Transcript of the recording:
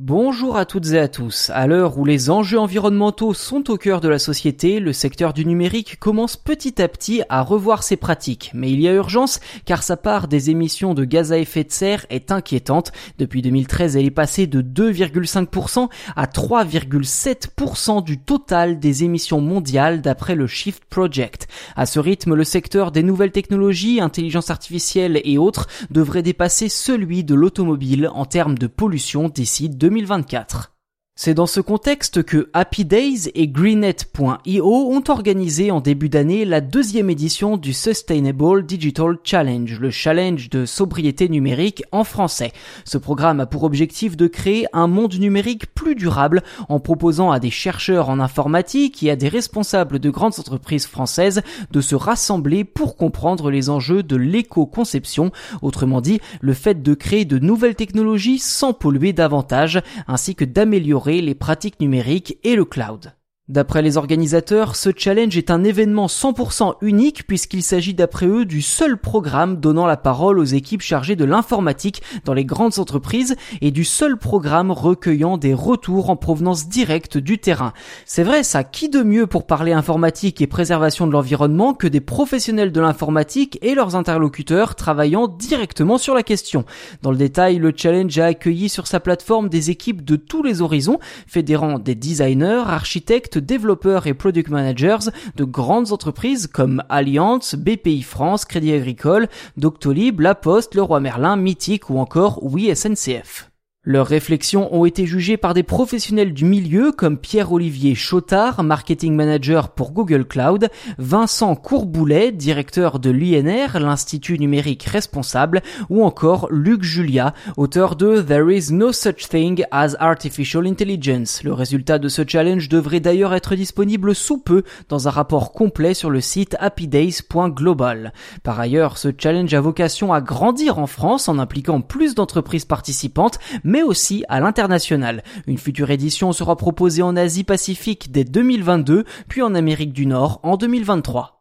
Bonjour à toutes et à tous. À l'heure où les enjeux environnementaux sont au cœur de la société, le secteur du numérique commence petit à petit à revoir ses pratiques. Mais il y a urgence car sa part des émissions de gaz à effet de serre est inquiétante. Depuis 2013, elle est passée de 2,5% à 3,7% du total des émissions mondiales d'après le Shift Project. À ce rythme, le secteur des nouvelles technologies, intelligence artificielle et autres devrait dépasser celui de l'automobile en termes de pollution d'ici 2024. C'est dans ce contexte que Happy Days et Greenet.io ont organisé en début d'année la deuxième édition du Sustainable Digital Challenge, le challenge de sobriété numérique en français. Ce programme a pour objectif de créer un monde numérique plus durable en proposant à des chercheurs en informatique et à des responsables de grandes entreprises françaises de se rassembler pour comprendre les enjeux de l'éco-conception, autrement dit le fait de créer de nouvelles technologies sans polluer davantage, ainsi que d'améliorer les pratiques numériques et le cloud. D'après les organisateurs, ce challenge est un événement 100% unique puisqu'il s'agit d'après eux du seul programme donnant la parole aux équipes chargées de l'informatique dans les grandes entreprises et du seul programme recueillant des retours en provenance directe du terrain. C'est vrai ça, qui de mieux pour parler informatique et préservation de l'environnement que des professionnels de l'informatique et leurs interlocuteurs travaillant directement sur la question? Dans le détail, le challenge a accueilli sur sa plateforme des équipes de tous les horizons, fédérant des designers, architectes, développeurs et product managers de grandes entreprises comme Allianz, BPI France, Crédit Agricole, Doctolib, La Poste, Leroy Merlin, Mythique ou encore Oui SNCF. Leurs réflexions ont été jugées par des professionnels du milieu comme Pierre-Olivier Chotard, marketing manager pour Google Cloud, Vincent Courboulet, directeur de l'INR, l'Institut numérique responsable, ou encore Luc Julia, auteur de There is no such thing as artificial intelligence. Le résultat de ce challenge devrait d'ailleurs être disponible sous peu dans un rapport complet sur le site happydays.global. Par ailleurs, ce challenge a vocation à grandir en France en impliquant plus d'entreprises participantes, mais mais aussi à l'international. Une future édition sera proposée en Asie Pacifique dès 2022, puis en Amérique du Nord en 2023.